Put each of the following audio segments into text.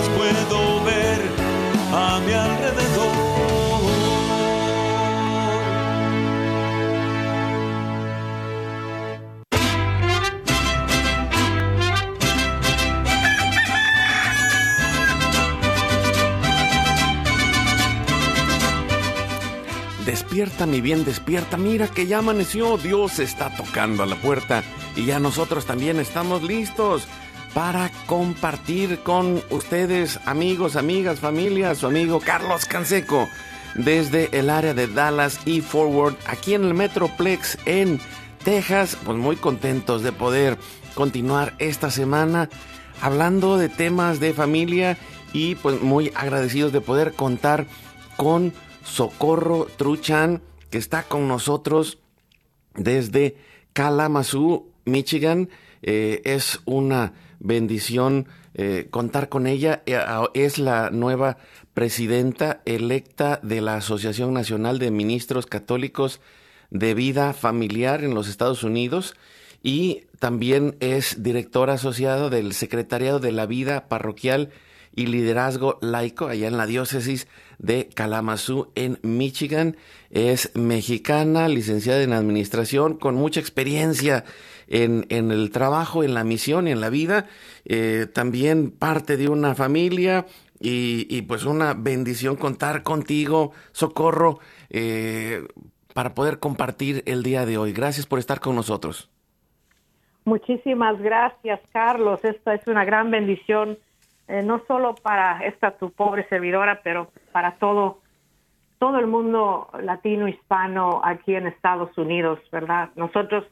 puedo ver a mi alrededor. Despierta, mi bien, despierta. Mira que ya amaneció. Dios está tocando a la puerta y ya nosotros también estamos listos para compartir con ustedes, amigos, amigas, familia, su amigo Carlos Canseco, desde el área de Dallas y Forward, aquí en el Metroplex en Texas. Pues muy contentos de poder continuar esta semana hablando de temas de familia y pues muy agradecidos de poder contar con Socorro Truchan, que está con nosotros desde Kalamazoo, Michigan. Eh, es una bendición eh, contar con ella. Eh, es la nueva presidenta electa de la Asociación Nacional de Ministros Católicos de Vida Familiar en los Estados Unidos y también es directora asociada del Secretariado de la Vida Parroquial y Liderazgo Laico allá en la diócesis de Kalamazoo en Michigan. Es mexicana, licenciada en administración, con mucha experiencia en, en el trabajo, en la misión y en la vida. Eh, también parte de una familia y, y, pues una bendición contar contigo, Socorro, eh, para poder compartir el día de hoy. Gracias por estar con nosotros. Muchísimas gracias, Carlos. Esta es una gran bendición eh, no solo para esta tu pobre servidora, pero para todo todo el mundo latino hispano aquí en Estados Unidos, ¿verdad? Nosotros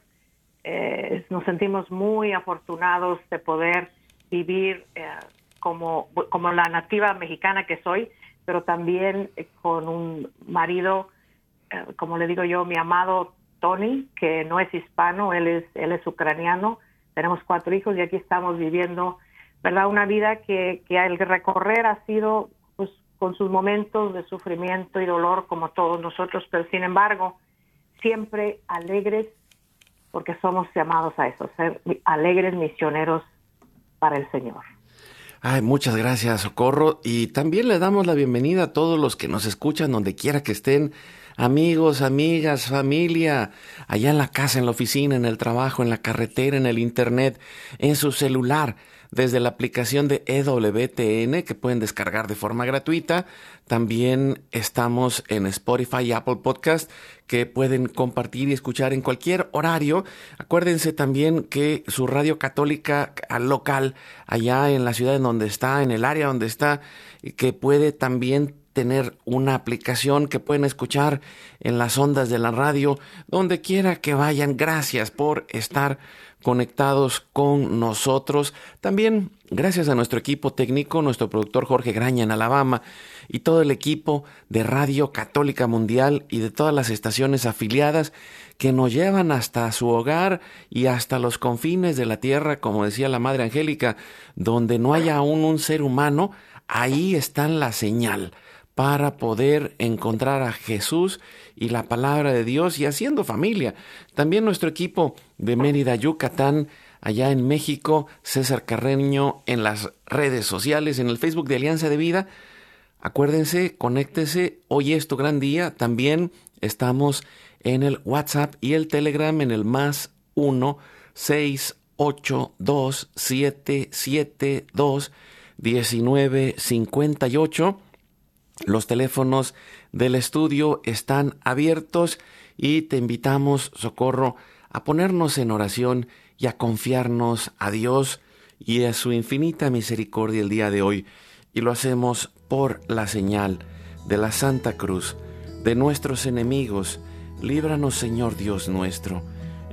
eh, nos sentimos muy afortunados de poder vivir eh, como, como la nativa mexicana que soy, pero también eh, con un marido, eh, como le digo yo, mi amado Tony, que no es hispano, él es, él es ucraniano, tenemos cuatro hijos y aquí estamos viviendo ¿verdad? Una vida que, que el recorrer ha sido pues, con sus momentos de sufrimiento y dolor como todos nosotros, pero sin embargo, siempre alegres porque somos llamados a eso, ser alegres misioneros para el Señor. Ay, muchas gracias, Socorro. Y también le damos la bienvenida a todos los que nos escuchan, donde quiera que estén, amigos, amigas, familia, allá en la casa, en la oficina, en el trabajo, en la carretera, en el internet, en su celular desde la aplicación de EWTN que pueden descargar de forma gratuita. También estamos en Spotify y Apple Podcast que pueden compartir y escuchar en cualquier horario. Acuérdense también que su radio católica local allá en la ciudad en donde está, en el área donde está, que puede también tener una aplicación que pueden escuchar en las ondas de la radio, donde quiera que vayan. Gracias por estar conectados con nosotros. También gracias a nuestro equipo técnico, nuestro productor Jorge Graña en Alabama y todo el equipo de Radio Católica Mundial y de todas las estaciones afiliadas que nos llevan hasta su hogar y hasta los confines de la tierra, como decía la Madre Angélica, donde no haya aún un ser humano, ahí está la señal para poder encontrar a Jesús y la palabra de Dios y haciendo familia. También nuestro equipo de Mérida, Yucatán, allá en México, César Carreño en las redes sociales, en el Facebook de Alianza de Vida. Acuérdense, conéctese, hoy es tu gran día. También estamos en el WhatsApp y el Telegram en el más 1 6 8 2 7 7 2 19 58 los teléfonos del estudio están abiertos y te invitamos, Socorro, a ponernos en oración y a confiarnos a Dios y a su infinita misericordia el día de hoy. Y lo hacemos por la señal de la Santa Cruz, de nuestros enemigos. Líbranos, Señor Dios nuestro,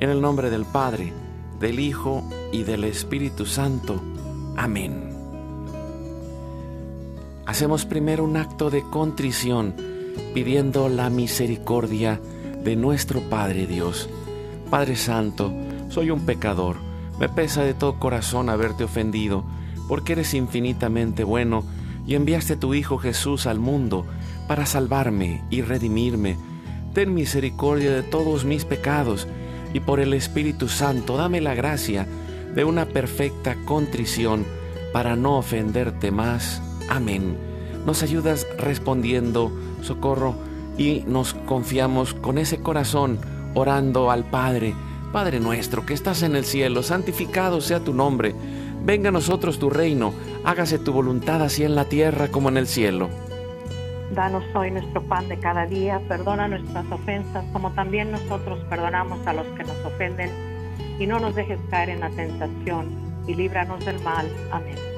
en el nombre del Padre, del Hijo y del Espíritu Santo. Amén. Hacemos primero un acto de contrición, pidiendo la misericordia de nuestro Padre Dios. Padre Santo, soy un pecador, me pesa de todo corazón haberte ofendido, porque eres infinitamente bueno y enviaste tu Hijo Jesús al mundo para salvarme y redimirme. Ten misericordia de todos mis pecados y por el Espíritu Santo dame la gracia de una perfecta contrición para no ofenderte más. Amén. Nos ayudas respondiendo, socorro, y nos confiamos con ese corazón orando al Padre. Padre nuestro que estás en el cielo, santificado sea tu nombre. Venga a nosotros tu reino, hágase tu voluntad así en la tierra como en el cielo. Danos hoy nuestro pan de cada día, perdona nuestras ofensas como también nosotros perdonamos a los que nos ofenden, y no nos dejes caer en la tentación, y líbranos del mal. Amén.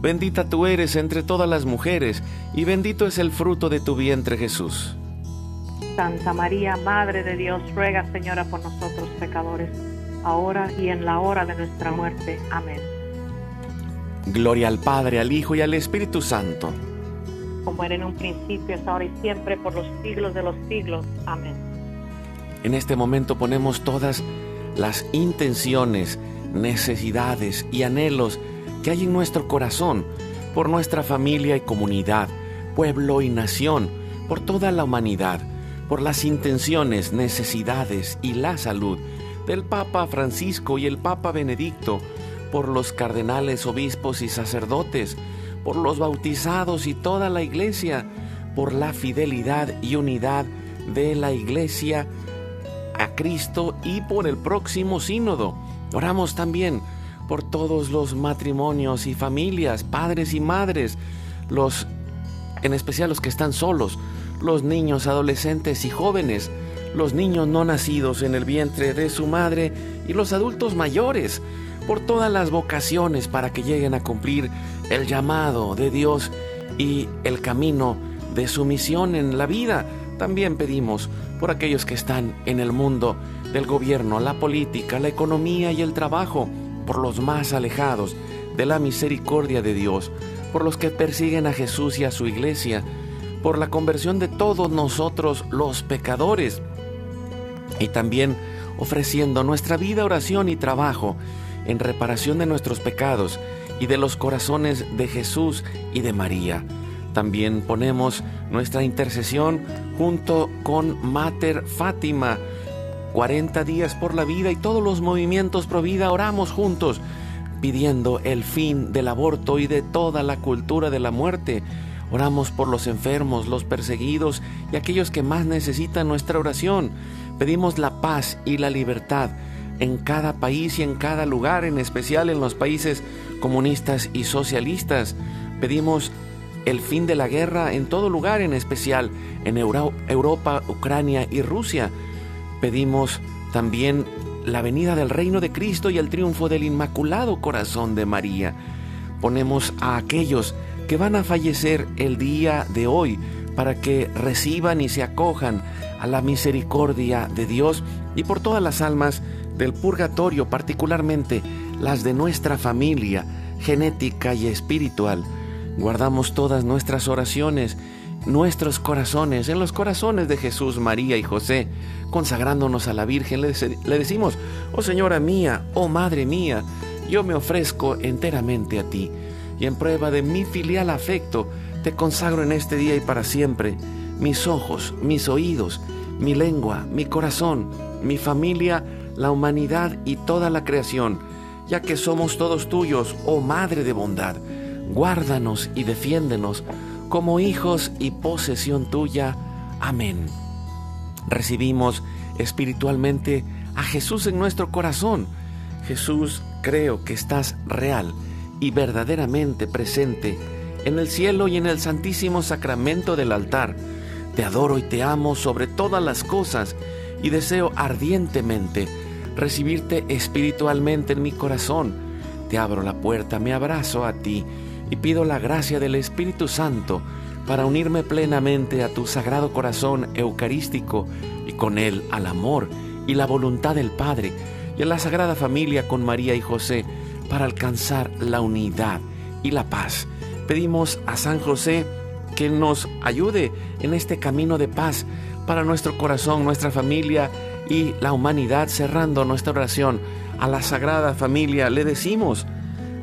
Bendita tú eres entre todas las mujeres, y bendito es el fruto de tu vientre Jesús. Santa María, Madre de Dios, ruega Señora por nosotros pecadores, ahora y en la hora de nuestra muerte. Amén. Gloria al Padre, al Hijo y al Espíritu Santo. Como era en un principio, es ahora y siempre, por los siglos de los siglos. Amén. En este momento ponemos todas las intenciones, necesidades y anhelos que hay en nuestro corazón por nuestra familia y comunidad, pueblo y nación, por toda la humanidad por las intenciones, necesidades y la salud del Papa Francisco y el Papa Benedicto, por los cardenales, obispos y sacerdotes, por los bautizados y toda la iglesia, por la fidelidad y unidad de la iglesia a Cristo y por el próximo sínodo. Oramos también por todos los matrimonios y familias, padres y madres, los en especial los que están solos, los niños, adolescentes y jóvenes, los niños no nacidos en el vientre de su madre y los adultos mayores, por todas las vocaciones para que lleguen a cumplir el llamado de Dios y el camino de su misión en la vida. También pedimos por aquellos que están en el mundo del gobierno, la política, la economía y el trabajo, por los más alejados de la misericordia de Dios, por los que persiguen a Jesús y a su iglesia, por la conversión de todos nosotros los pecadores y también ofreciendo nuestra vida, oración y trabajo en reparación de nuestros pecados y de los corazones de Jesús y de María. También ponemos nuestra intercesión junto con Mater Fátima. 40 días por la vida y todos los movimientos pro vida oramos juntos pidiendo el fin del aborto y de toda la cultura de la muerte Oramos por los enfermos, los perseguidos y aquellos que más necesitan nuestra oración. Pedimos la paz y la libertad en cada país y en cada lugar, en especial en los países comunistas y socialistas. Pedimos el fin de la guerra en todo lugar, en especial en Europa, Ucrania y Rusia. Pedimos también la venida del reino de Cristo y el triunfo del Inmaculado Corazón de María. Ponemos a aquellos que van a fallecer el día de hoy para que reciban y se acojan a la misericordia de Dios y por todas las almas del purgatorio, particularmente las de nuestra familia, genética y espiritual. Guardamos todas nuestras oraciones, nuestros corazones, en los corazones de Jesús, María y José, consagrándonos a la Virgen. Le, decimos, oh Señora mía, oh Madre mía, yo me ofrezco enteramente a ti, y en prueba de mi filial afecto, te consagro en este día y para siempre mis ojos, mis oídos, mi lengua, mi corazón, mi familia, la humanidad y toda la creación, ya que somos todos tuyos, oh Madre de bondad. Guárdanos y defiéndenos como hijos y posesión tuya. Amén. Recibimos espiritualmente a Jesús en nuestro corazón. Jesús, creo que estás real y verdaderamente presente en el cielo y en el santísimo sacramento del altar. Te adoro y te amo sobre todas las cosas y deseo ardientemente recibirte espiritualmente en mi corazón. Te abro la puerta, me abrazo a ti y pido la gracia del Espíritu Santo para unirme plenamente a tu sagrado corazón eucarístico y con él al amor y la voluntad del Padre y a la Sagrada Familia con María y José para alcanzar la unidad y la paz. Pedimos a San José que nos ayude en este camino de paz para nuestro corazón, nuestra familia y la humanidad, cerrando nuestra oración a la Sagrada Familia, le decimos,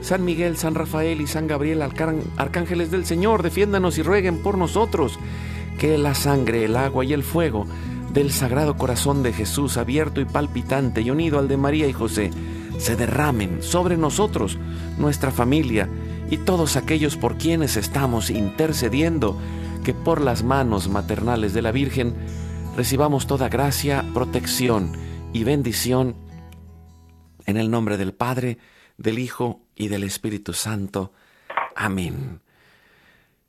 San Miguel, San Rafael y San Gabriel, arcángeles del Señor, defiéndanos y rueguen por nosotros. Que la sangre, el agua y el fuego del Sagrado Corazón de Jesús, abierto y palpitante y unido al de María y José, se derramen sobre nosotros, nuestra familia y todos aquellos por quienes estamos intercediendo, que por las manos maternales de la Virgen recibamos toda gracia, protección y bendición. En el nombre del Padre, del Hijo y del Espíritu Santo. Amén.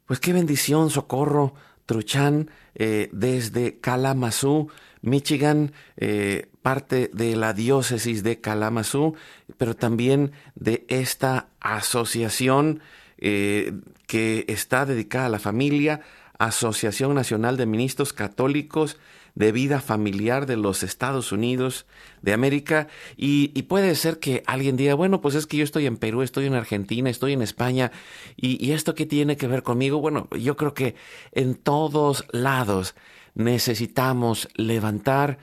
Pues qué bendición, socorro, Truchan, eh, desde Kalamazoo, Michigan, eh, parte de la diócesis de Kalamazoo, pero también de esta asociación eh, que está dedicada a la familia, Asociación Nacional de Ministros Católicos de vida familiar de los Estados Unidos de América. Y, puede ser que alguien diga, bueno, pues es que yo estoy en Perú, estoy en Argentina, estoy en España y, esto qué tiene que ver conmigo. Bueno, yo creo que en todos lados necesitamos levantar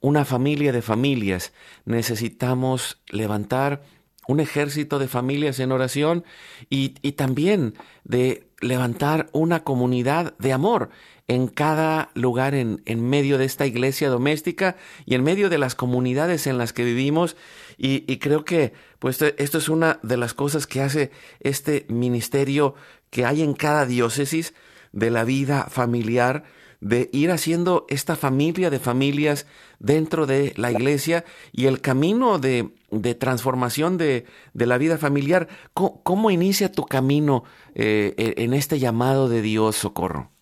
una familia de familias, necesitamos levantar un ejército de familias en oración y, también de levantar una comunidad de amor en cada lugar en, en, medio de esta iglesia doméstica y en medio de las comunidades en las que vivimos. Y, creo que pues esto es una de las cosas que hace este ministerio que hay en cada diócesis de la vida familiar, de ir haciendo esta familia de familias dentro de la iglesia y el camino de, de transformación de, de, la vida familiar. ¿Cómo, inicia tu camino eh, en este llamado de Dios, Socorro?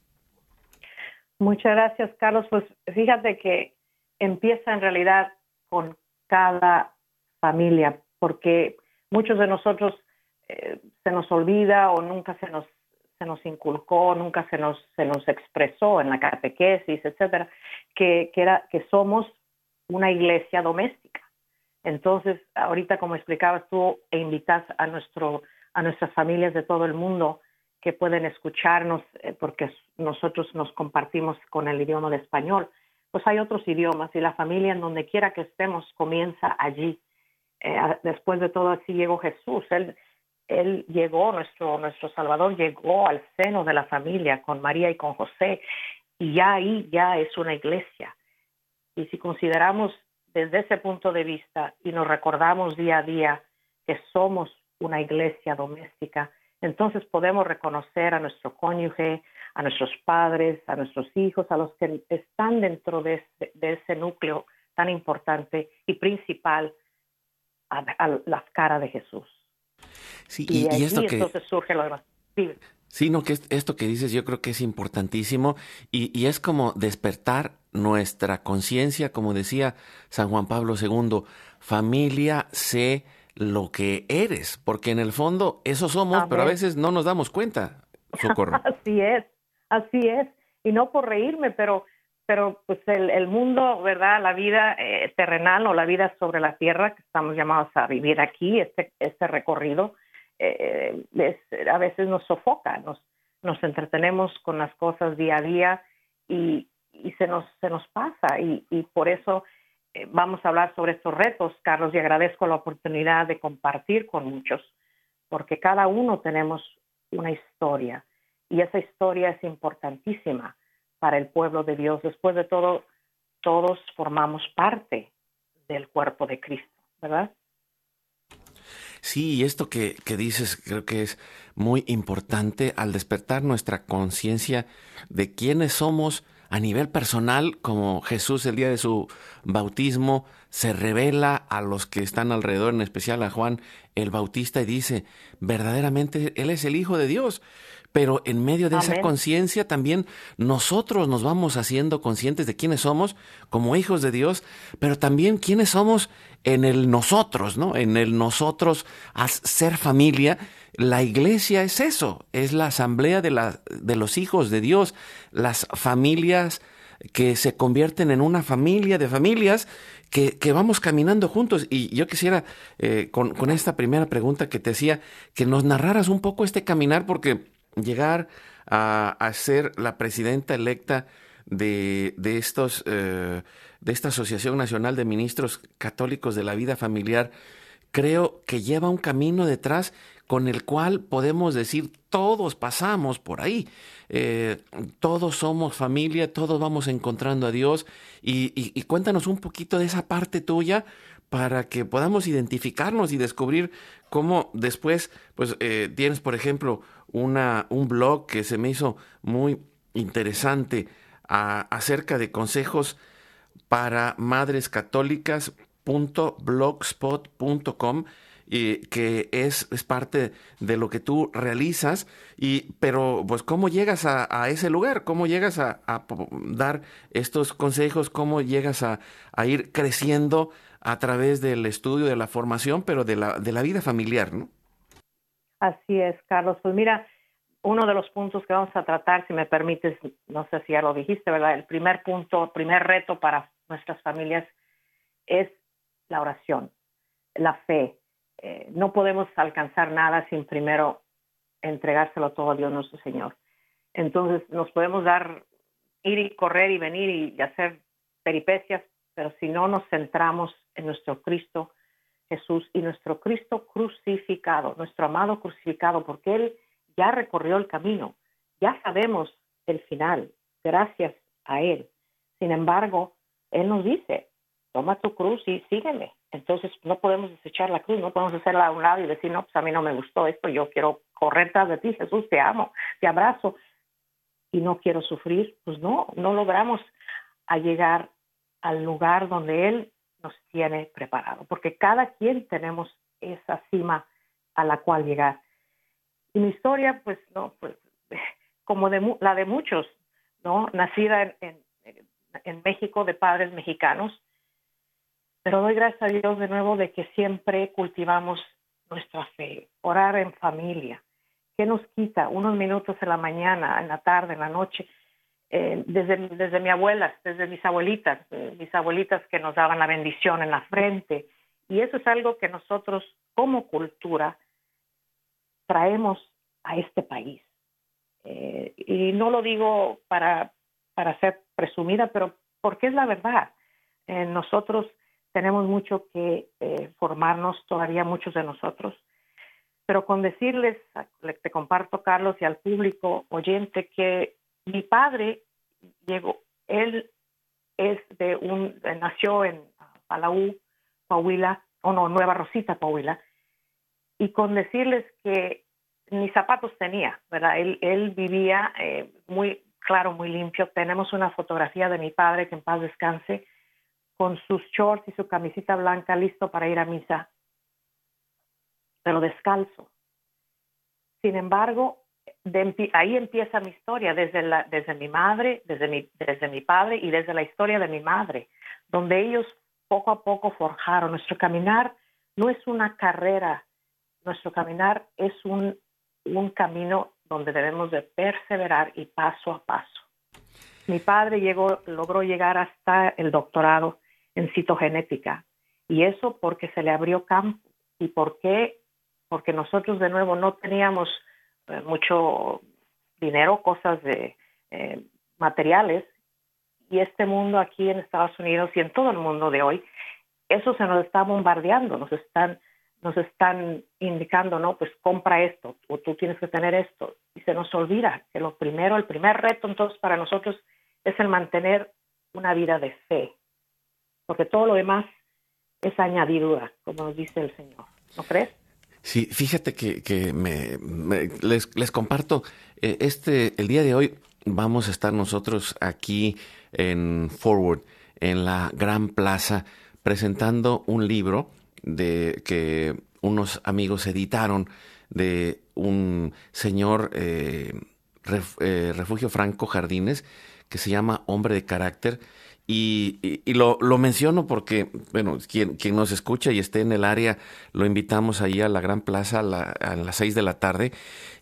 Muchas gracias, Carlos. Pues fíjate que empieza en realidad con cada familia, porque muchos de nosotros eh, se nos olvida o nunca se nos se nos inculcó, nunca se nos se nos expresó en la catequesis, etcétera, que, que era que somos una iglesia doméstica. Entonces, ahorita como explicabas tú e invitas a nuestro a nuestras familias de todo el mundo que pueden escucharnos eh, porque nosotros nos compartimos con el idioma de español, pues hay otros idiomas y la familia en donde quiera que estemos comienza allí. Eh, después de todo así llegó Jesús, él, él llegó, nuestro, nuestro Salvador llegó al seno de la familia con María y con José y ya ahí ya es una iglesia. Y si consideramos desde ese punto de vista y nos recordamos día a día que somos una iglesia doméstica, entonces podemos reconocer a nuestro cónyuge, a nuestros padres, a nuestros hijos, a los que están dentro de ese, núcleo tan importante y principal a, la cara de Jesús. Sí, y, esto que... entonces surge lo demás. Sí, no, que esto que dices yo creo que es importantísimo y, y es como despertar nuestra conciencia, como decía San Juan Pablo II, familia, sé lo que eres, porque en el fondo eso somos, pero a veces no nos damos cuenta, Socorro. así es, así es, y no por reírme, pero pero pues el, el mundo, ¿verdad? La vida eh, terrenal o la vida sobre la tierra que estamos llamados a vivir aquí, este, este recorrido, eh, a veces nos sofoca, nos, nos entretenemos con las cosas día a día y, y se, nos, se nos pasa y, y por eso vamos a hablar sobre estos retos, Carlos, y agradezco la oportunidad de compartir con muchos, porque cada uno tenemos una historia y esa historia es importantísima para el pueblo de Dios. Después de todo, todos formamos parte del cuerpo de Cristo, ¿verdad? Sí, esto que, que, dices creo que es muy importante al despertar nuestra conciencia de quiénes somos a nivel personal, como Jesús el día de su bautismo se revela a los que están alrededor, en especial a Juan el Bautista, y dice, verdaderamente Él es el Hijo de Dios. Pero en medio de esa conciencia también nosotros nos vamos haciendo conscientes de quiénes somos como hijos de Dios, pero también quiénes somos en el nosotros, ¿no? En el nosotros a ser familia. La iglesia es eso, es la asamblea de, la, de los hijos de Dios, las familias que se convierten en una familia de familias que, que vamos caminando juntos. Y yo quisiera, eh, con, con esta primera pregunta que te hacía, que nos narraras un poco este caminar, porque llegar a, ser la presidenta electa de, de estos, eh, de esta Asociación Nacional de Ministros Católicos de la Vida Familiar, creo que lleva un camino detrás con el cual podemos decir todos pasamos por ahí, eh, todos somos familia, todos vamos encontrando a Dios y, cuéntanos un poquito de esa parte tuya para que podamos identificarnos y descubrir cómo después, pues eh, tienes, por ejemplo, una, un blog que se me hizo muy interesante acerca de consejos para madres y que es, es, parte de lo que tú realizas, y, pero pues cómo llegas a, a ese lugar, cómo llegas a, a, dar estos consejos, cómo llegas a, a, ir creciendo a través del estudio, de la formación, pero de la, de la vida familiar, ¿no? Así es, Carlos. Pues mira, uno de los puntos que vamos a tratar, si me permites, no sé si ya lo dijiste, ¿verdad? El primer punto, primer reto para nuestras familias es la oración, la fe. Eh, no podemos alcanzar nada sin primero entregárselo todo a Dios nuestro Señor. Entonces nos podemos dar, ir y correr y venir y hacer peripecias, pero si no nos centramos en nuestro Cristo, Jesús y nuestro Cristo crucificado, nuestro amado crucificado, porque Él ya recorrió el camino, ya sabemos el final, gracias a Él. Sin embargo, Él nos dice, toma tu cruz y sígueme. Entonces no podemos desechar la cruz, no podemos hacerla a un lado y decir, no, pues a mí no me gustó esto, yo quiero correr tras de ti, Jesús, te amo, te abrazo y no quiero sufrir. Pues no, no logramos a llegar al lugar donde Él nos tiene preparado, porque cada quien tenemos esa cima a la cual llegar. Y mi historia, pues, no, pues, como de, la de muchos, ¿no? Nacida en, en, México de padres mexicanos, pero doy gracias a Dios de nuevo de que siempre cultivamos nuestra fe, orar en familia. ¿Qué nos quita? Unos minutos en la mañana, en la tarde, en la noche, eh, desde, desde mi abuela, desde mis abuelitas, eh, mis abuelitas que nos daban la bendición en la frente. Y eso es algo que nosotros como cultura traemos a este país. Eh, y no lo digo para, para ser presumida, pero porque es la verdad. nosotros tenemos mucho que formarnos, todavía muchos de nosotros. Pero con decirles, te comparto, Carlos, y al público oyente, que mi padre llegó, él es de un, nació en Palau, Pahuila, o no, Nueva Rosita, Pahuila, y con decirles que ni zapatos tenía, ¿verdad? Él, él vivía eh, muy claro, muy limpio. Tenemos una fotografía de mi padre, que en paz descanse, con sus shorts y su camisita blanca, listo para ir a misa pero descalzo. Sin embargo, ahí empieza mi historia, desde, la, desde mi madre, desde mi, desde mi padre y desde la historia de mi madre, donde ellos poco a poco forjaron. Nuestro caminar no es una carrera, nuestro caminar es un, un camino donde debemos de perseverar y paso a paso. Mi padre llegó, logró llegar hasta el doctorado en citogenética y eso porque se le abrió campo. Y por qué porque nosotros de nuevo no teníamos eh, mucho dinero, cosas de eh, materiales, y este mundo aquí en Estados Unidos y en todo el mundo de hoy, eso se nos está bombardeando, nos están, nos están indicando, no, pues compra esto, o tú tienes que tener esto, y se nos olvida que lo primero, el primer reto entonces para nosotros es el mantener una vida de fe, porque todo lo demás es añadidura, como nos dice el Señor, ¿no crees? Sí, fíjate que, me, les, comparto, eh, este, el día de hoy vamos a estar nosotros aquí en Forward, en la Gran Plaza, presentando un libro de que unos amigos editaron de un señor eh, eh, refugio Franco Jardines que se llama Hombre de Carácter. Y, lo, menciono porque, bueno, quien, quien, nos escucha y esté en el área, lo invitamos ahí a la Gran Plaza a, las seis de la tarde.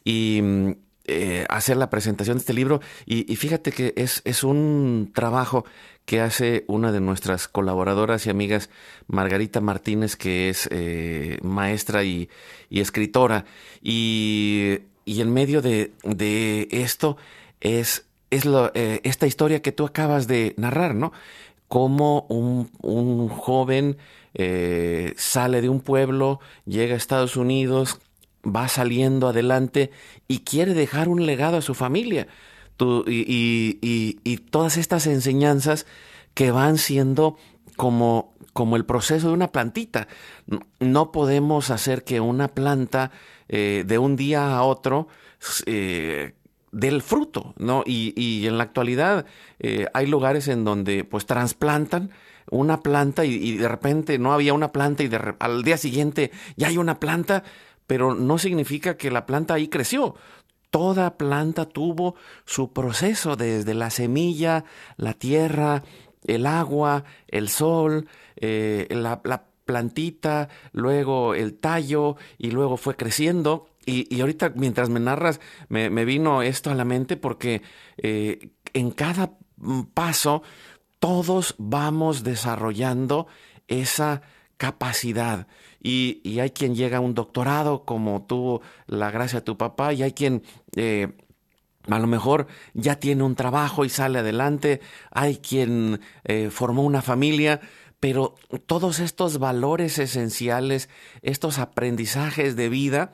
Y mm, eh, hacer la presentación de este libro. Y, fíjate que es, es, un trabajo que hace una de nuestras colaboradoras y amigas, Margarita Martínez, que es eh, maestra y, escritora. Y, en medio de, de esto es es eh, esta historia que tú acabas de narrar, ¿no? Cómo un, joven eh, sale de un pueblo, llega a Estados Unidos, va saliendo adelante y quiere dejar un legado a su familia. y, todas estas enseñanzas que van siendo como, como el proceso de una plantita. No podemos hacer que una planta eh, de un día a otro del fruto, ¿no? Y, en la actualidad eh, hay lugares en donde pues trasplantan una planta y, de repente no había una planta y al día siguiente ya hay una planta, pero no significa que la planta ahí creció. Toda planta tuvo su proceso desde la semilla, la tierra, el agua, el sol, eh, la, la plantita, luego el tallo y luego fue creciendo y, ahorita mientras me narras, me, vino esto a la mente porque eh, en cada paso todos vamos desarrollando esa capacidad. Y, hay quien llega a un doctorado, como tuvo la gracia de tu papá, y hay quien eh, a lo mejor ya tiene un trabajo y sale adelante, hay quien eh, formó una familia, pero todos estos valores esenciales, estos aprendizajes de vida,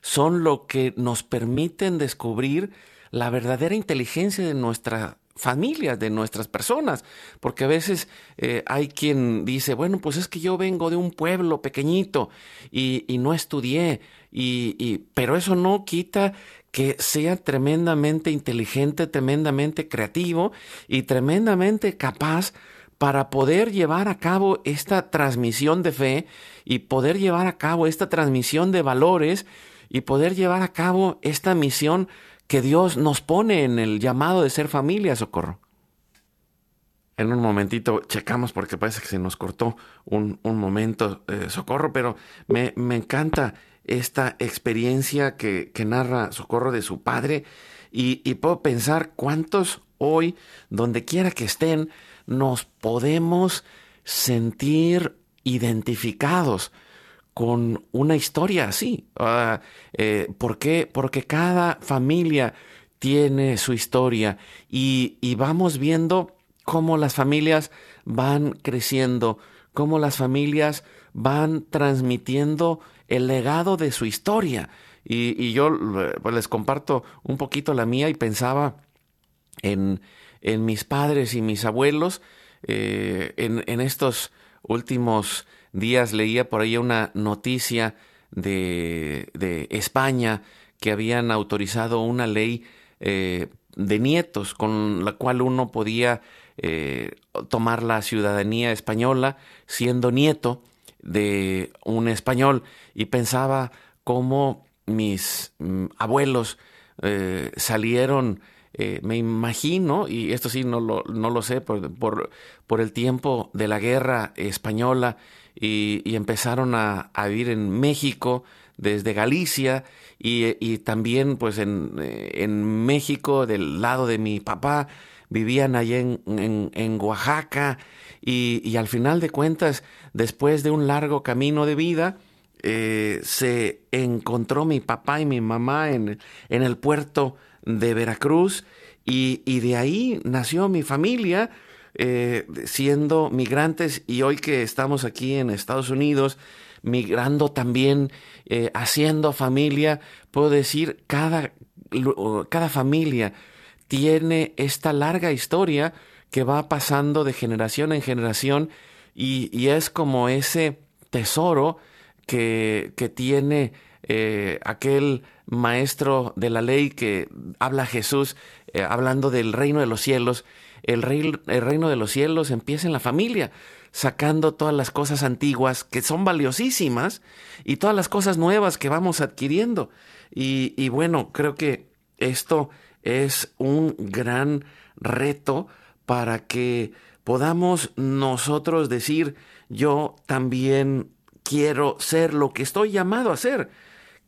son lo que nos permiten descubrir la verdadera inteligencia de nuestra familias, de nuestras personas, porque a veces eh, hay quien dice, bueno, pues es que yo vengo de un pueblo pequeñito y, no estudié, y, pero eso no quita que sea tremendamente inteligente, tremendamente creativo y tremendamente capaz para poder llevar a cabo esta transmisión de fe y poder llevar a cabo esta transmisión de valores y poder llevar a cabo esta misión que Dios nos pone en el llamado de ser familia, Socorro. En un momentito checamos porque parece que se nos cortó un, momento, eh, Socorro, pero me, encanta esta experiencia que, narra Socorro de su padre y, y puedo pensar cuántos hoy, donde quiera que estén, nos podemos sentir identificados con una historia así. Ah, eh, ¿Por qué? Porque cada familia tiene su historia y, vamos viendo cómo las familias van creciendo, cómo las familias van transmitiendo el legado de su historia. Y, yo pues, les comparto un poquito la mía y pensaba en, en mis padres y mis abuelos eh, en, en, estos últimos días leía por ahí una noticia de, de España que habían autorizado una ley eh, de nietos con la cual uno podía eh, tomar la ciudadanía española siendo nieto de un español. Y pensaba cómo mis mm, abuelos eh, salieron, me imagino, y esto sí no lo, no lo sé, por, por, el tiempo de la guerra española y, empezaron a, vivir en México desde Galicia y, también pues en, en, México del lado de mi papá vivían allá en, en, Oaxaca y, al final de cuentas después de un largo camino de vida eh, se encontró mi papá y mi mamá en, en el puerto de Veracruz y, y, de ahí nació mi familia eh, siendo migrantes y hoy que estamos aquí en Estados Unidos, migrando también, eh, haciendo familia, puedo decir, cada, cada familia tiene esta larga historia que va pasando de generación en generación y, y es como ese tesoro que, que tiene eh, aquel maestro de la ley que habla Jesús, eh, hablando del reino de los cielos. El, el reino de los cielos empieza en la familia, sacando todas las cosas antiguas que son valiosísimas y todas las cosas nuevas que vamos adquiriendo. Y, y bueno, creo que esto es un gran reto para que podamos nosotros decir, yo también quiero ser lo que estoy llamado a ser.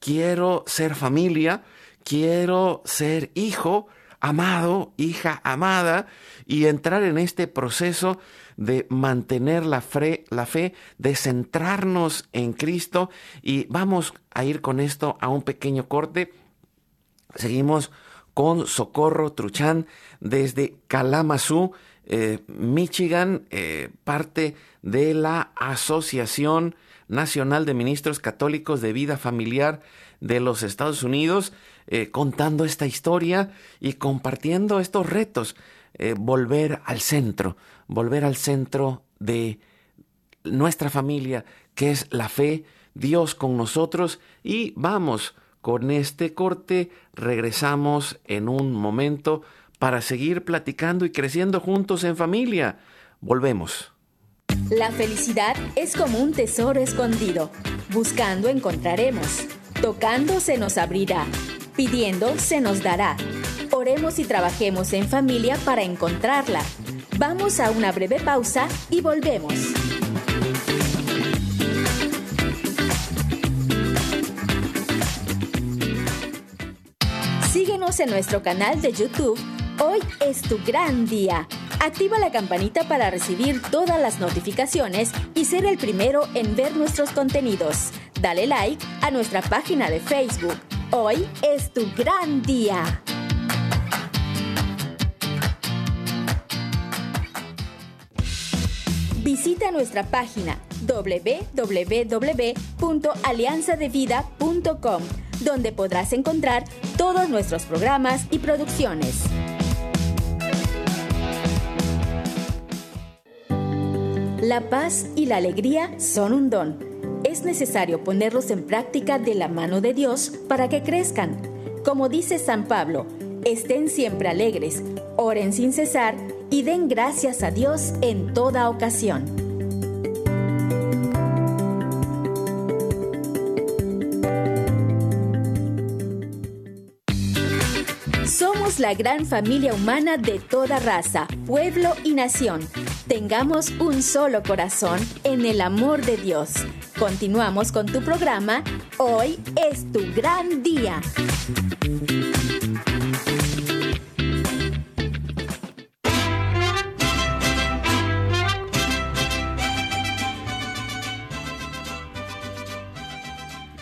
Quiero ser familia, quiero ser hijo amado, hija amada, y entrar en este proceso de mantener la fe, la fe, de centrarnos en Cristo. Y vamos a ir con esto a un pequeño corte. Seguimos con Socorro Truchán desde Kalamazoo, eh, Michigan, eh, parte de la Asociación Nacional de Ministros Católicos de Vida Familiar de los Estados Unidos, eh, contando esta historia y compartiendo estos retos. Eh, volver al centro, volver al centro de nuestra familia, que es la fe, Dios con nosotros y vamos con este corte, regresamos en un momento para seguir platicando y creciendo juntos en familia. Volvemos. La felicidad es como un tesoro escondido. Buscando encontraremos. Tocando se nos abrirá. Pidiendo se nos dará. Oremos y trabajemos en familia para encontrarla. Vamos a una breve pausa y volvemos. Síguenos en nuestro canal de YouTube. Hoy es tu gran día Activa la campanita para recibir todas las notificaciones y ser el primero en ver nuestros contenidos. Dale like a nuestra página de Facebook. Hoy es tu gran día. Visita nuestra página www.alianzadevida.com, donde podrás encontrar todos nuestros programas y producciones. La paz y la alegría son un don. Es necesario ponerlos en práctica de la mano de Dios para que crezcan. Como dice San Pablo, estén siempre alegres, oren sin cesar y den gracias a Dios en toda ocasión. La gran familia humana de toda raza, pueblo y nación tengamos un solo corazón en el amor de Dios. Continuamos con tu programa. Hoy es tu gran día.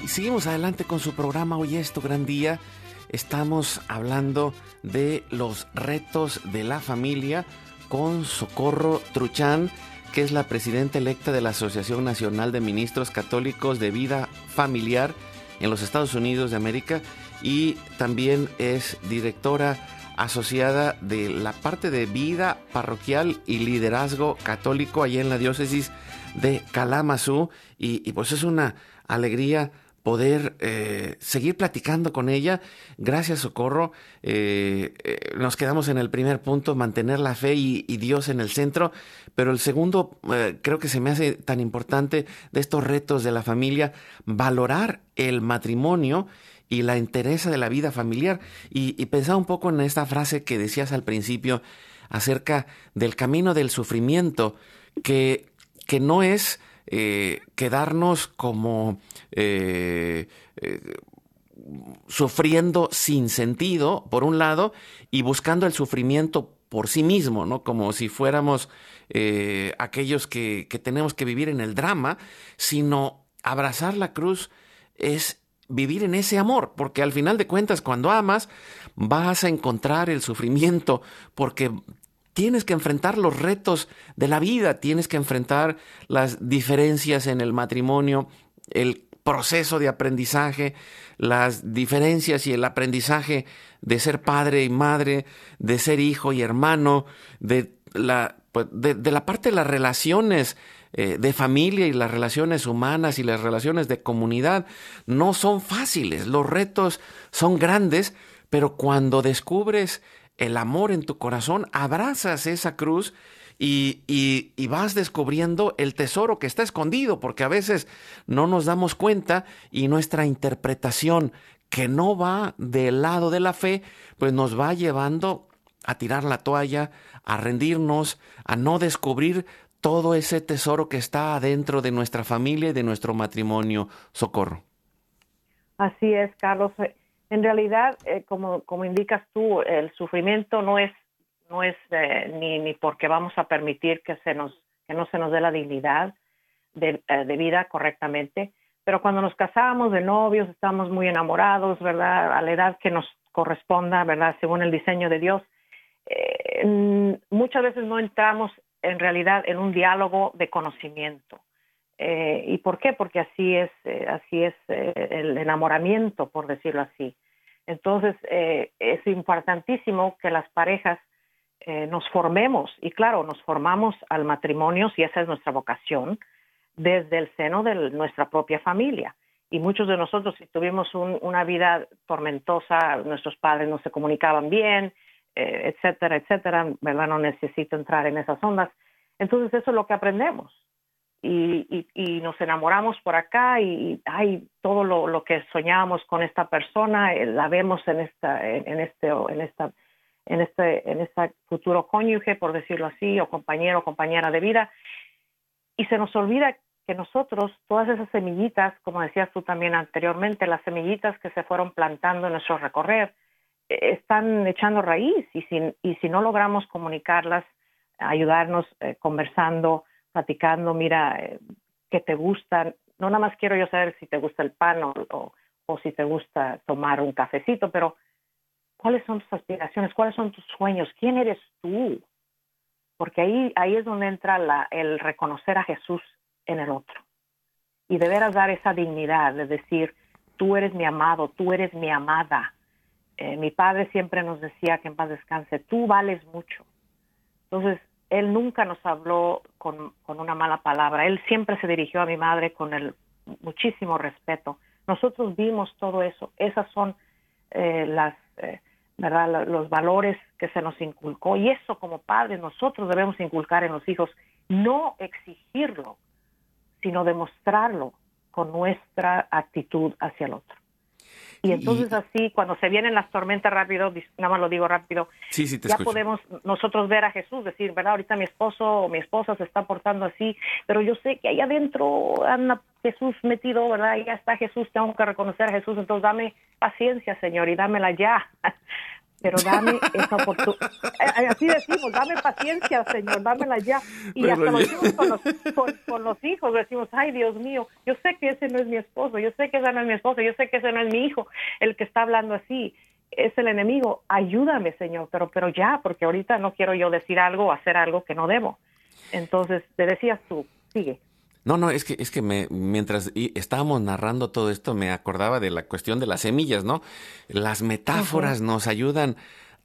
Seguimos adelante con su programa. Hoy es tu gran día. Estamos hablando de los retos de la familia con Socorro Truchán, que es la presidenta electa de la Asociación Nacional de Ministros Católicos de Vida Familiar en los Estados Unidos de América y también es directora asociada de la parte de vida parroquial y liderazgo católico allá en la diócesis de Kalamazoo. Y, y pues es una alegría poder eh, seguir platicando con ella. Gracias, Socorro. Eh, eh, nos quedamos en el primer punto, mantener la fe y, Dios en el centro, pero el segundo creo que se me hace tan importante de estos retos de la familia, valorar el matrimonio y la interesa de la vida familiar. Y, y pensaba un poco en esta frase que decías al principio acerca del camino del sufrimiento, que, que no es eh, quedarnos como eh, eh, sufriendo sin sentido, por un lado, y buscando el sufrimiento por sí mismo, ¿no? Como si fuéramos aquellos que, que tenemos que vivir en el drama, sino abrazar la cruz es vivir en ese amor, porque al final de cuentas cuando amas vas a encontrar el sufrimiento porque tienes que enfrentar los retos de la vida, tienes que enfrentar las diferencias en el matrimonio, el proceso de aprendizaje, las diferencias y el aprendizaje de ser padre y madre, de ser hijo y hermano, de la, pues, de, la parte de las relaciones eh, de familia y las relaciones humanas y las relaciones de comunidad, no son fáciles, los retos son grandes, pero cuando descubres el amor en tu corazón, abrazas esa cruz y, y, vas descubriendo el tesoro que está escondido, porque a veces no nos damos cuenta y nuestra interpretación que no va del lado de la fe, pues nos va llevando a tirar la toalla, a rendirnos, a no descubrir todo ese tesoro que está adentro de nuestra familia y de nuestro matrimonio. Socorro. Así es, Carlos en realidad, eh, como, como indicas tú, el sufrimiento no es, no es eh, ni, ni porque vamos a permitir que, se nos, que no se nos dé la dignidad de, eh, de, vida correctamente, pero cuando nos casamos de novios, estamos muy enamorados, ¿verdad? A la edad que nos corresponda, ¿verdad? Según el diseño de Dios, muchas veces no entramos en realidad en un diálogo de conocimiento. Eh, ¿Y por qué? Porque así es, eh, así es eh, el enamoramiento, por decirlo así. Entonces, es importantísimo que las parejas nos formemos, y claro, nos formamos al matrimonio, si esa es nuestra vocación, desde el seno de nuestra propia familia. Y muchos de nosotros, si tuvimos una vida tormentosa, nuestros padres no se comunicaban bien, etcétera, etcétera, ¿verdad? No necesito entrar en esas ondas. Entonces, eso es lo que aprendemos y, nos enamoramos por acá y hay todo lo, que soñábamos con esta persona eh, la vemos en esta en, este en esta en este en este futuro cónyuge por decirlo así o compañero o compañera de vida. Y se nos olvida que nosotros todas esas semillitas como decías tú también anteriormente las semillitas que se fueron plantando en nuestro recorrer eh, están echando raíz y si y si no logramos comunicarlas ayudarnos eh, conversando platicando, mira, eh, que te gustan. No nada más quiero yo saber si te gusta el pan o, o, si te gusta tomar un cafecito, pero ¿cuáles son tus aspiraciones? ¿Cuáles son tus sueños? ¿Quién eres tú? Porque ahí, ahí es donde entra la, el reconocer a Jesús en el otro. Y de dar esa dignidad de decir, tú eres mi amado, tú eres mi amada. Eh, mi padre siempre nos decía que en paz descanse, tú vales mucho. Entonces, él nunca nos habló con, una mala palabra. Él siempre se dirigió a mi madre con el muchísimo respeto. Nosotros vimos todo eso. Esas son eh, las, eh, ¿verdad? los valores que se nos inculcó. Y eso como padres nosotros debemos inculcar en los hijos. No exigirlo, sino demostrarlo con nuestra actitud hacia el otro. Y entonces así, cuando se vienen las tormentas rápido, nada más lo digo rápido, ya podemos nosotros ver a Jesús, decir, ¿verdad? Ahorita mi esposo o mi esposa se está portando así, pero yo sé que ahí adentro anda Jesús metido, ¿verdad? Ya está Jesús, tengo que reconocer a Jesús, entonces dame paciencia, Señor, y dámela ya. Pero dame esa oportunidad. Eh, eh, así decimos, dame paciencia, Señor, dámela ya. Y hasta lo decimos con los, con, los, hijos, decimos, ay, Dios mío, yo sé que ese no es mi esposo, yo sé que ese no es mi esposo, yo sé que ese no es mi hijo, el que está hablando así. Es el enemigo, ayúdame, Señor, pero, pero ya, porque ahorita no quiero yo decir algo o hacer algo que no debo. Entonces, te decías tú, sigue. No, no, es que, es que me, mientras estábamos narrando todo esto, me acordaba de la cuestión de las semillas, ¿no? Las metáforas nos ayudan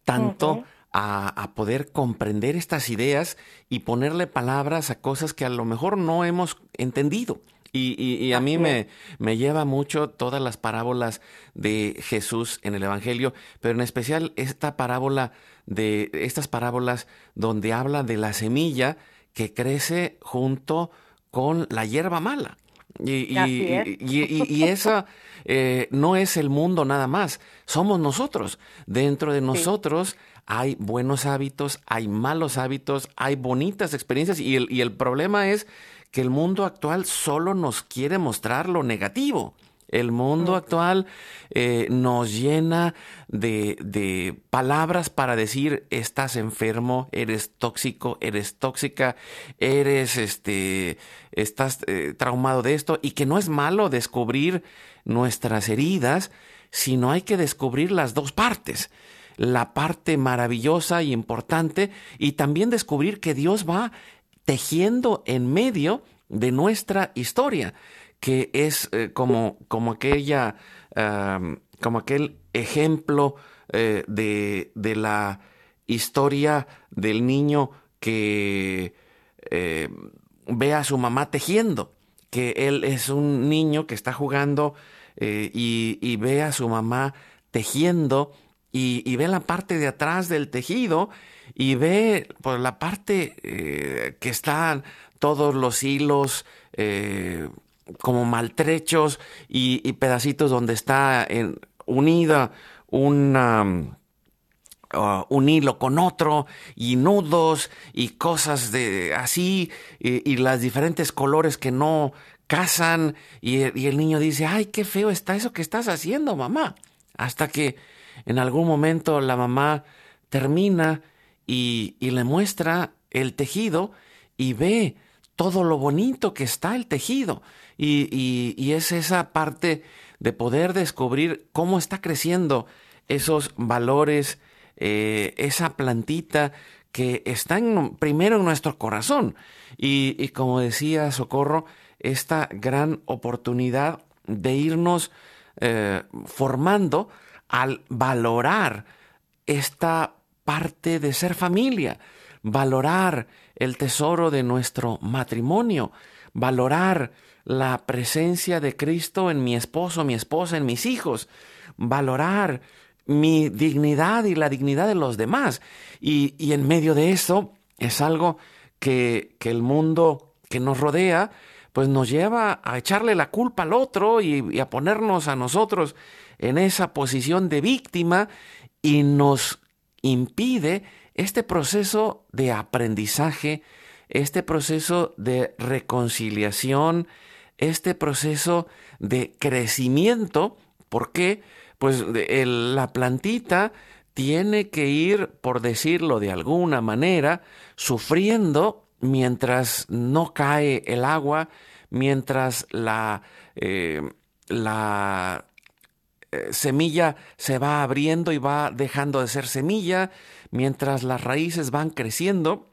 tanto a, poder comprender estas ideas y ponerle palabras a cosas que a lo mejor no hemos entendido. Y, a mí me, me, lleva mucho todas las parábolas de Jesús en el Evangelio, pero en especial esta parábola de estas parábolas donde habla de la semilla que crece junto con la hierba mala. Y, y, esa eh, no es el mundo nada más, somos nosotros. Dentro de nosotros hay buenos hábitos, hay malos hábitos, hay bonitas experiencias y el, y el problema es que el mundo actual solo nos quiere mostrar lo negativo. El mundo actual eh, nos llena de, de, palabras para decir estás enfermo, eres tóxico, eres tóxica, eres este, estás eh, traumado de esto y que no es malo descubrir nuestras heridas, sino hay que descubrir las dos partes la parte maravillosa y importante y también descubrir que Dios va tejiendo en medio de nuestra historia, que es eh, como, como aquella, como aquel ejemplo eh, de, de, la historia del niño que eh, ve a su mamá tejiendo, que él es un niño que está jugando y, ve a su mamá tejiendo y, ve la parte de atrás del tejido y ve por la parte que están todos los hilos como maltrechos y, pedacitos donde está en, unida una, uh, un hilo con otro y nudos y cosas de así y, las diferentes colores que no casan y, y el niño dice, ay, qué feo está eso que estás haciendo, mamá. Hasta que en algún momento la mamá termina y, le muestra el tejido y ve todo lo bonito que está el tejido. Y, es esa parte de poder descubrir cómo está creciendo esos valores, eh, esa plantita que está primero en nuestro corazón. Y, como decía Socorro, esta gran oportunidad de irnos eh, formando al valorar esta parte de ser familia, valorar el tesoro de nuestro matrimonio, valorar la presencia de Cristo en mi esposo, mi esposa, en mis hijos, valorar mi dignidad y la dignidad de los demás. Y, en medio de eso es algo que, que, el mundo que nos rodea, pues nos lleva a echarle la culpa al otro y a ponernos a nosotros en esa posición de víctima y nos impide este proceso de aprendizaje, este proceso de reconciliación, este proceso de crecimiento. ¿Por qué? Pues la plantita tiene que ir, por decirlo de alguna manera, sufriendo mientras no cae el agua, mientras la, la eh, semilla se va abriendo y va dejando de ser semilla, mientras las raíces van creciendo.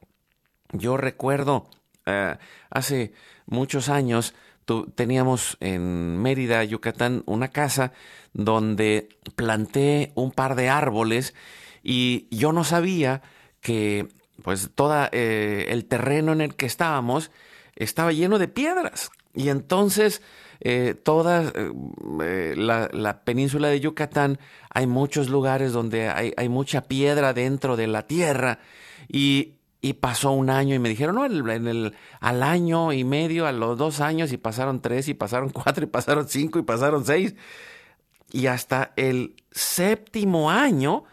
Yo recuerdo eh, hace muchos años, teníamos en Mérida, Yucatán, una casa donde planté un par de árboles y yo no sabía que pues todo eh, el terreno en el que estábamos estaba lleno de piedras. Y entonces eh, toda eh, eh, la, península de Yucatán hay muchos lugares donde hay, mucha piedra dentro de la tierra. Y, pasó un año y me dijeron, no, al año y medio, a los dos años y pasaron tres y pasaron cuatro y pasaron cinco y pasaron seis y hasta el séptimo año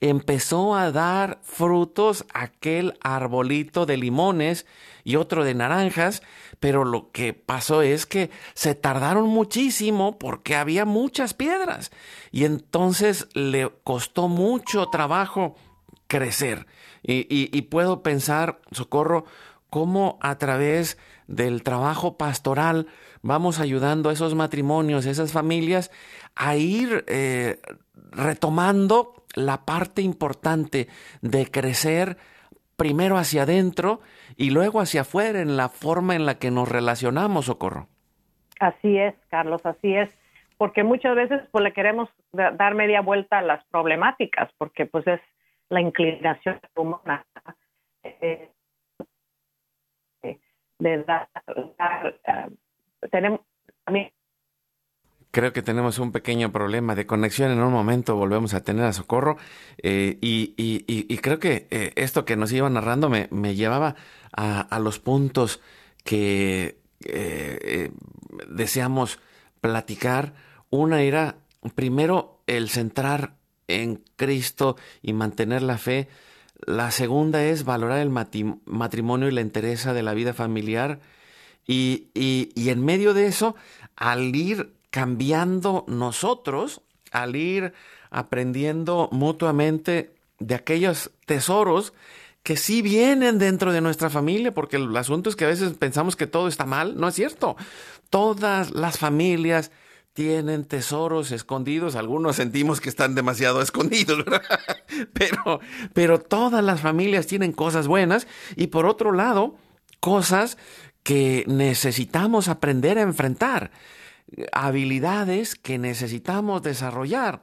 empezó a dar frutos aquel arbolito de limones y otro de naranjas pero lo que pasó es que se tardaron muchísimo porque había muchas piedras y entonces le costó mucho trabajo crecer. Y, puedo pensar, Socorro, cómo a través del trabajo pastoral vamos ayudando a esos matrimonios, esas familias, a ir eh, retomando la parte importante de crecer primero hacia adentro y luego hacia afuera en la forma en la que nos relacionamos, Socorro. Así es, Carlos, así es, porque muchas veces pues le queremos dar media vuelta a las problemáticas, porque pues es la inclinación humana eh, de dar, tenemos Creo que tenemos un pequeño problema de conexión. En un momento volvemos a tener a socorro. Eh, y, creo que eh, esto que nos iba narrando me, llevaba a, los puntos que eh, deseamos platicar. Una era, primero, el centrar en Cristo y mantener la fe. La segunda es valorar el matrimonio y la entereza de la vida familiar. Y, y, en medio de eso, al ir cambiando nosotros al ir aprendiendo mutuamente de aquellos tesoros que sí vienen dentro de nuestra familia, porque el asunto es que a veces pensamos que todo está mal, no es cierto. Todas las familias tienen tesoros escondidos, algunos sentimos que están demasiado escondidos, Pero, pero todas las familias tienen cosas buenas y por otro lado, cosas que necesitamos aprender a enfrentar habilidades que necesitamos desarrollar,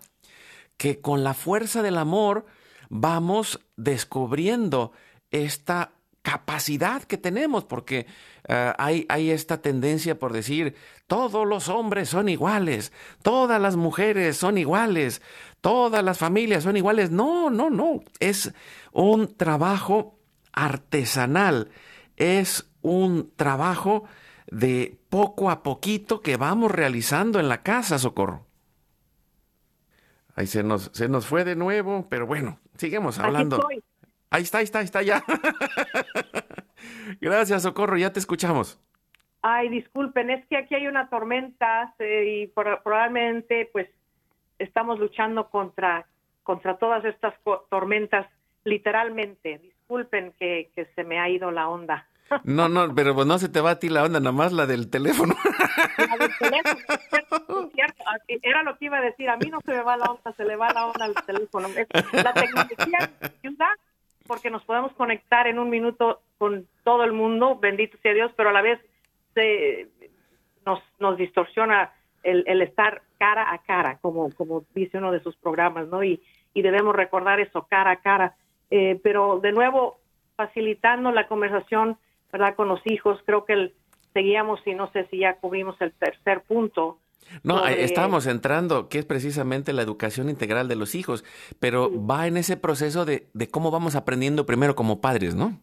que con la fuerza del amor vamos descubriendo esta capacidad que tenemos, porque eh, hay, hay, esta tendencia por decir, todos los hombres son iguales, todas las mujeres son iguales, todas las familias son iguales. No, no, no, es un trabajo artesanal, es un trabajo de poco a poquito que vamos realizando en la casa, Socorro. Ahí se nos, se nos fue de nuevo, pero bueno, seguimos hablando. Ahí está, ahí está, ahí está ya. Gracias, Socorro, ya te escuchamos. Ay, disculpen, es que aquí hay una tormenta y probablemente pues estamos luchando contra, contra todas estas tormentas, literalmente. Disculpen que, que se me ha ido la onda. No, no, pero pues no se te va a ti la onda, nada más la del teléfono. La del teléfono, cierto, era lo que iba a decir, a mí no se me va la onda, se le va la onda al teléfono. La tecnología ayuda porque nos podemos conectar en un minuto con todo el mundo, bendito sea Dios, pero a la vez se, nos, nos distorsiona el, el estar cara a cara, como, como dice uno de sus programas, ¿no? Y, y debemos recordar eso, cara a cara. Eh, pero de nuevo, facilitando la conversación ¿verdad? Con los hijos, creo que seguíamos y no sé si ya cubrimos el tercer punto. No, estamos entrando, que es precisamente la educación integral de los hijos, pero va en ese proceso de, de cómo vamos aprendiendo primero como padres, ¿no?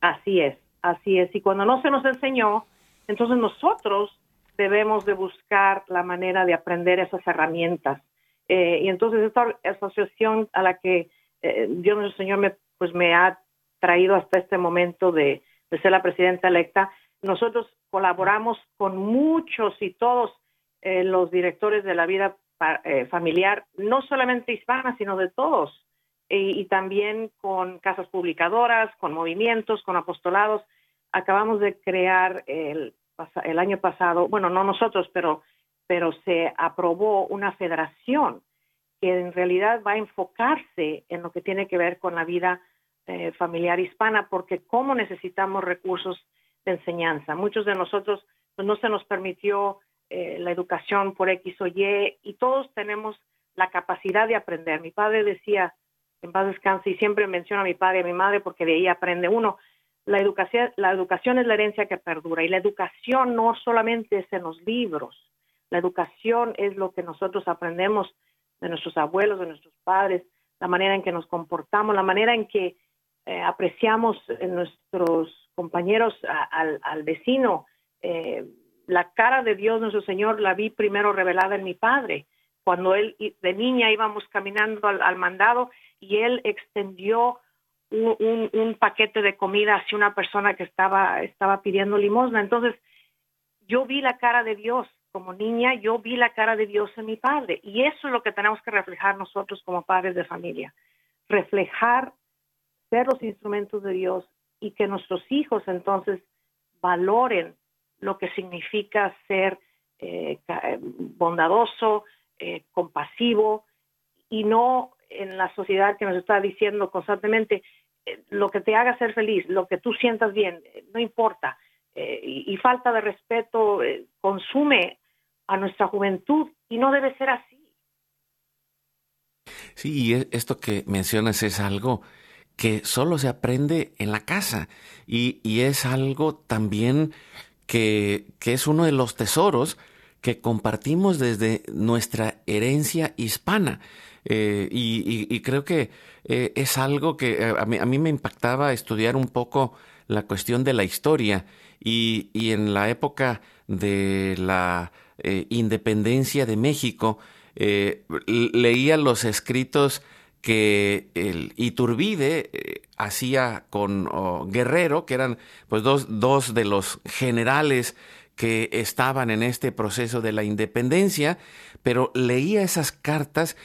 Así es, así es. Y cuando no se nos enseñó, entonces nosotros debemos de buscar la manera de aprender esas herramientas. Eh, y entonces esta asociación a la que eh, Dios nuestro Señor me, pues me ha traído hasta este momento de, de ser la presidenta electa, nosotros colaboramos con muchos y todos eh, los directores de la vida eh, familiar, no solamente hispanas, sino de todos, y también con casas publicadoras, con movimientos, con apostolados. Acabamos de crear el, el año pasado, bueno, no nosotros, pero, pero se aprobó una federación que en realidad va a enfocarse en lo que tiene que ver con la vida eh, familiar hispana, porque cómo necesitamos recursos de enseñanza. Muchos de nosotros pues, no se nos permitió eh, la educación por X o Y y todos tenemos la capacidad de aprender. Mi padre decía, en paz descanse, y siempre menciono a mi padre y a mi madre porque de ahí aprende uno. La educación, la educación es la herencia que perdura y la educación no solamente es en los libros, la educación es lo que nosotros aprendemos de nuestros abuelos, de nuestros padres, la manera en que nos comportamos, la manera en que eh, apreciamos en nuestros compañeros al, vecino. Eh, la cara de Dios nuestro Señor la vi primero revelada en mi padre, cuando él de niña íbamos caminando al, mandado y él extendió un, paquete de comida hacia una persona que estaba, estaba pidiendo limosna. Entonces, yo vi la cara de Dios como niña, yo vi la cara de Dios en mi padre. Y eso es lo que tenemos que reflejar nosotros como padres de familia. Reflejar ser los instrumentos de Dios y que nuestros hijos entonces valoren lo que significa ser eh, bondadoso, eh, compasivo y no en la sociedad que nos está diciendo constantemente eh, lo que te haga ser feliz, lo que tú sientas bien, no importa. y, falta de respeto consume a nuestra juventud y no debe ser así. Sí, y e, esto que mencionas es algo que solo se aprende en la casa y, es algo también que, que es uno de los tesoros que compartimos desde nuestra herencia hispana. Eh, y, creo que eh, es algo que eh, a mí, a, mí, me impactaba estudiar un poco la cuestión de la historia y, y en la época de la independencia de México leía los escritos que el Iturbide hacía con Guerrero, que eran pues dos, dos de los generales que estaban en este proceso de la independencia, pero leía esas cartas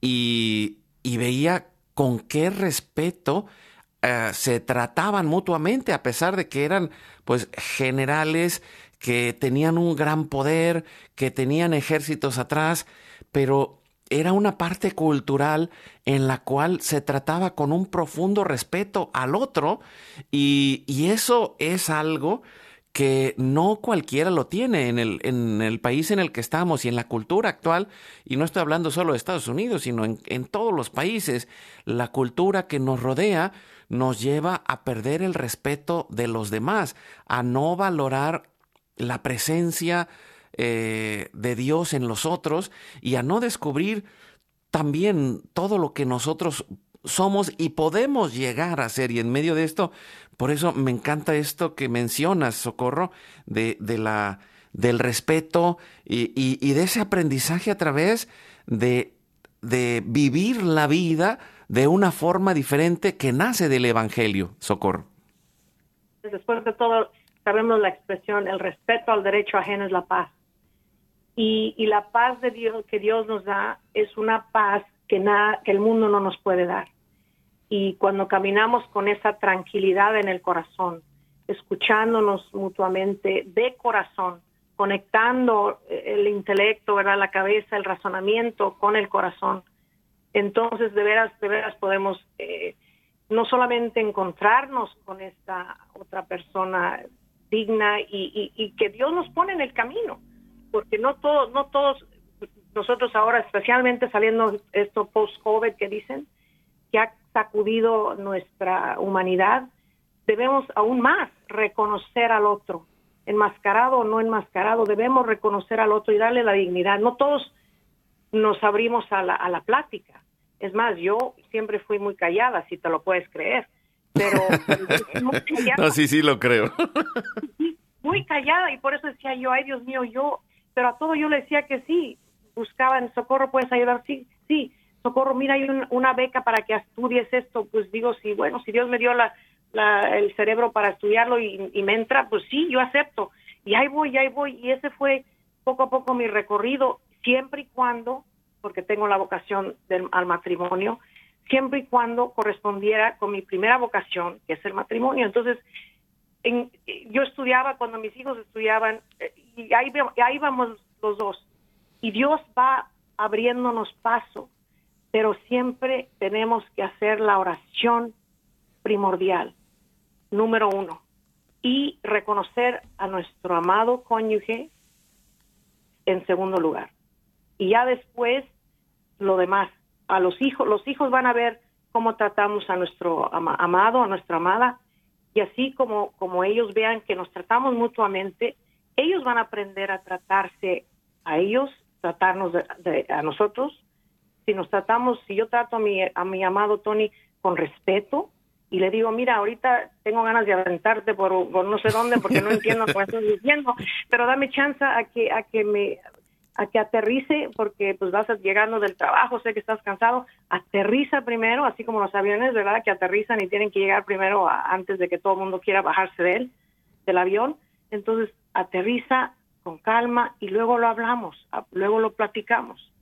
y, veía con qué respeto eh, se trataban mutuamente, a pesar de que eran pues generales que tenían un gran poder, que tenían ejércitos atrás, pero era una parte cultural en la cual se trataba con un profundo respeto al otro y, y eso es algo que no cualquiera lo tiene en el, en el país en el que estamos y en la cultura actual, y no estoy hablando solo de Estados Unidos, sino en, en todos los países, la cultura que nos rodea nos lleva a perder el respeto de los demás, a no valorar la presencia eh, de Dios en los otros y a no descubrir también todo lo que nosotros somos y podemos llegar a ser. Y en medio de esto, por eso me encanta esto que mencionas, Socorro, de, de la, del respeto y, y, de ese aprendizaje a través de, de vivir la vida de una forma diferente que nace del Evangelio, Socorro. Después de todo, sabemos la expresión, el respeto al derecho ajeno es la paz. Y, la paz de Dios que Dios nos da es una paz que, nada, que el mundo no nos puede dar y cuando caminamos con esa tranquilidad en el corazón, escuchándonos mutuamente de corazón, conectando el intelecto, ¿verdad? la cabeza, el razonamiento con el corazón, entonces de veras, de veras podemos eh, no solamente encontrarnos con esta otra persona digna y, que Dios nos pone en el camino, porque no todos, no todos, nosotros ahora, especialmente saliendo esto post-COVID que dicen, que ha sacudido nuestra humanidad, debemos aún más reconocer al otro, enmascarado o no enmascarado, debemos reconocer al otro y darle la dignidad. No todos nos abrimos a la, a la plática. Es más, yo siempre fui muy callada, si te lo puedes creer. Pero, no, sí, sí lo creo. muy callada y por eso decía yo, ay Dios mío, yo, pero a todo yo le decía que sí, buscaba en socorro, puedes ayudar, sí, sí, socorro, mira, hay una beca para que estudies esto, pues digo, sí, bueno, si Dios me dio la, el cerebro para estudiarlo y, me entra, pues sí, yo acepto. Y ahí voy, ahí voy. Y ese fue poco a poco mi recorrido, siempre y cuando, porque tengo la vocación del, al matrimonio, siempre y cuando correspondiera con mi primera vocación, que es el matrimonio. Entonces, yo estudiaba cuando mis hijos estudiaban, eh, y ahí, ahí vamos los dos. Y Dios va abriéndonos paso pero siempre tenemos que hacer la oración primordial, número uno, y reconocer a nuestro amado cónyuge en segundo lugar. Y ya después lo demás, a los hijos, los hijos van a ver cómo tratamos a nuestro amado, a nuestra amada, y así como, como ellos vean que nos tratamos mutuamente, ellos van a aprender a tratarse a ellos, tratarnos a nosotros. Si nos tratamos, si yo trato a mi, a mi amado Tony con respeto y le digo, mira, ahorita tengo ganas de aventarte por, no sé dónde porque no entiendo lo que estás diciendo, pero dame chance a que, a que me a que aterrice porque pues vas llegando del trabajo, sé que estás cansado, aterriza primero, así como los aviones, ¿verdad? Que aterrizan y tienen que llegar primero antes de que todo el mundo quiera bajarse de él, del avión. Entonces, aterriza con calma y luego lo hablamos, luego lo platicamos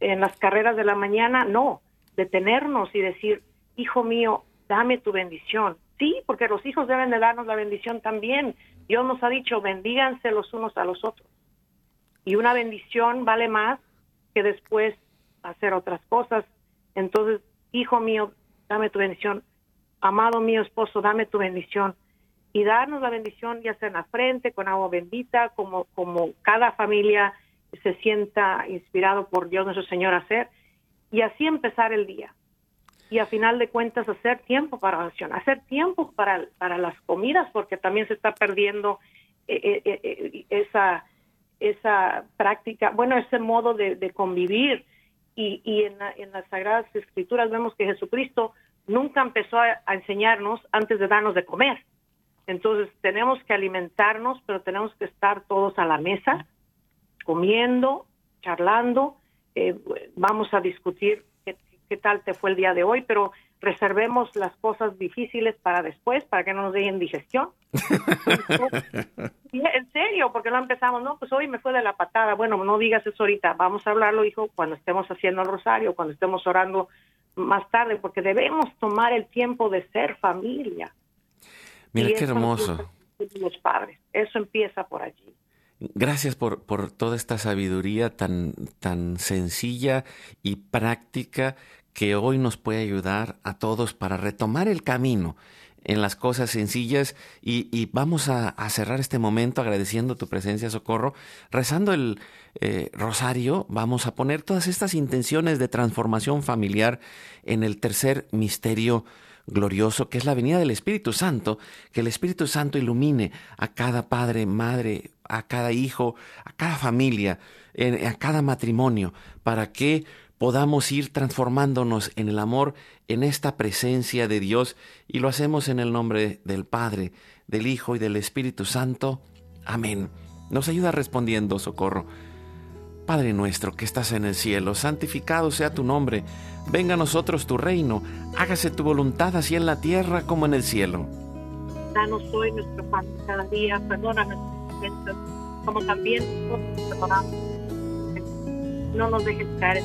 en las carreras de la mañana, no, detenernos y decir, hijo mío, dame tu bendición. Sí, porque los hijos deben de darnos la bendición también. Dios nos ha dicho, bendíganse los unos a los otros. Y una bendición vale más que después hacer otras cosas. Entonces, hijo mío, dame tu bendición. Amado mío esposo, dame tu bendición. Y darnos la bendición ya sea en la frente, con agua bendita, como, como cada familia se sienta inspirado por Dios nuestro Señor a hacer y así empezar el día. Y a final de cuentas hacer tiempo para oración, hacer tiempo para, para las comidas, porque también se está perdiendo esa, esa práctica, bueno, ese modo de, convivir. Y, y en, en, las Sagradas Escrituras vemos que Jesucristo nunca empezó a, enseñarnos antes de darnos de comer. Entonces tenemos que alimentarnos, pero tenemos que estar todos a la mesa, comiendo, charlando. Eh, vamos a discutir qué, qué, tal te fue el día de hoy, pero reservemos las cosas difíciles para después, para que no nos den digestión. en serio, porque no empezamos, no, pues hoy me fue de la patada. Bueno, no digas eso ahorita, vamos a hablarlo, hijo, cuando estemos haciendo el rosario, cuando estemos orando más tarde, porque debemos tomar el tiempo de ser familia. Mira qué hermoso. Los padres, eso empieza por allí. Gracias por, por toda esta sabiduría tan, tan sencilla y práctica que hoy nos puede ayudar a todos para retomar el camino en las cosas sencillas. Y, vamos a, cerrar este momento agradeciendo tu presencia, Socorro, rezando el eh, rosario, vamos a poner todas estas intenciones de transformación familiar en el tercer misterio glorioso que es la venida del Espíritu Santo, que el Espíritu Santo ilumine a cada padre, madre, a cada hijo, a cada familia, a cada matrimonio, para que podamos ir transformándonos en el amor, en esta presencia de Dios, y lo hacemos en el nombre del Padre, del Hijo y del Espíritu Santo. Amén. Nos ayuda respondiendo, socorro. Padre nuestro que estás en el cielo, santificado sea tu nombre, venga a nosotros tu reino, hágase tu voluntad así en la tierra como en el cielo. Danos hoy nuestro pan cada día, perdona ofensas, como también nosotros perdonamos. No nos dejes caer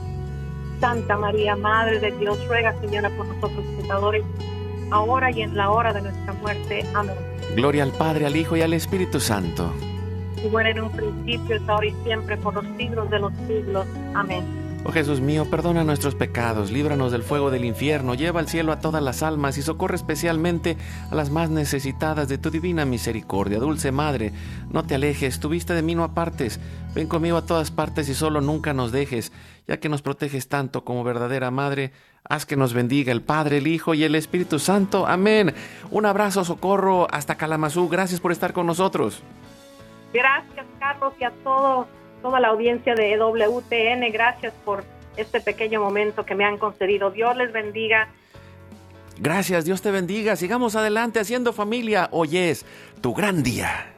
Santa María, Madre de Dios, ruega, Señora, por nosotros pecadores, ahora y en la hora de nuestra muerte. Amén. Gloria al Padre, al Hijo y al Espíritu Santo. Bueno, en un principio, es ahora y siempre, por los siglos de los siglos. Amén. Oh Jesús mío, perdona nuestros pecados, líbranos del fuego del infierno, lleva al cielo a todas las almas y socorre especialmente a las más necesitadas de tu divina misericordia. Dulce Madre, no te alejes, tu vista de mí no apartes, ven conmigo a todas partes y solo nunca nos dejes, ya que nos proteges tanto como verdadera Madre, haz que nos bendiga el Padre, el Hijo y el Espíritu Santo. Amén. Un abrazo, socorro. Hasta Calamazú. Gracias por estar con nosotros. Gracias, Carlos, y a todo, toda la audiencia de WTN. Gracias por este pequeño momento que me han concedido. Dios les bendiga. Gracias, Dios te bendiga. Sigamos adelante haciendo familia. Hoy es tu gran día.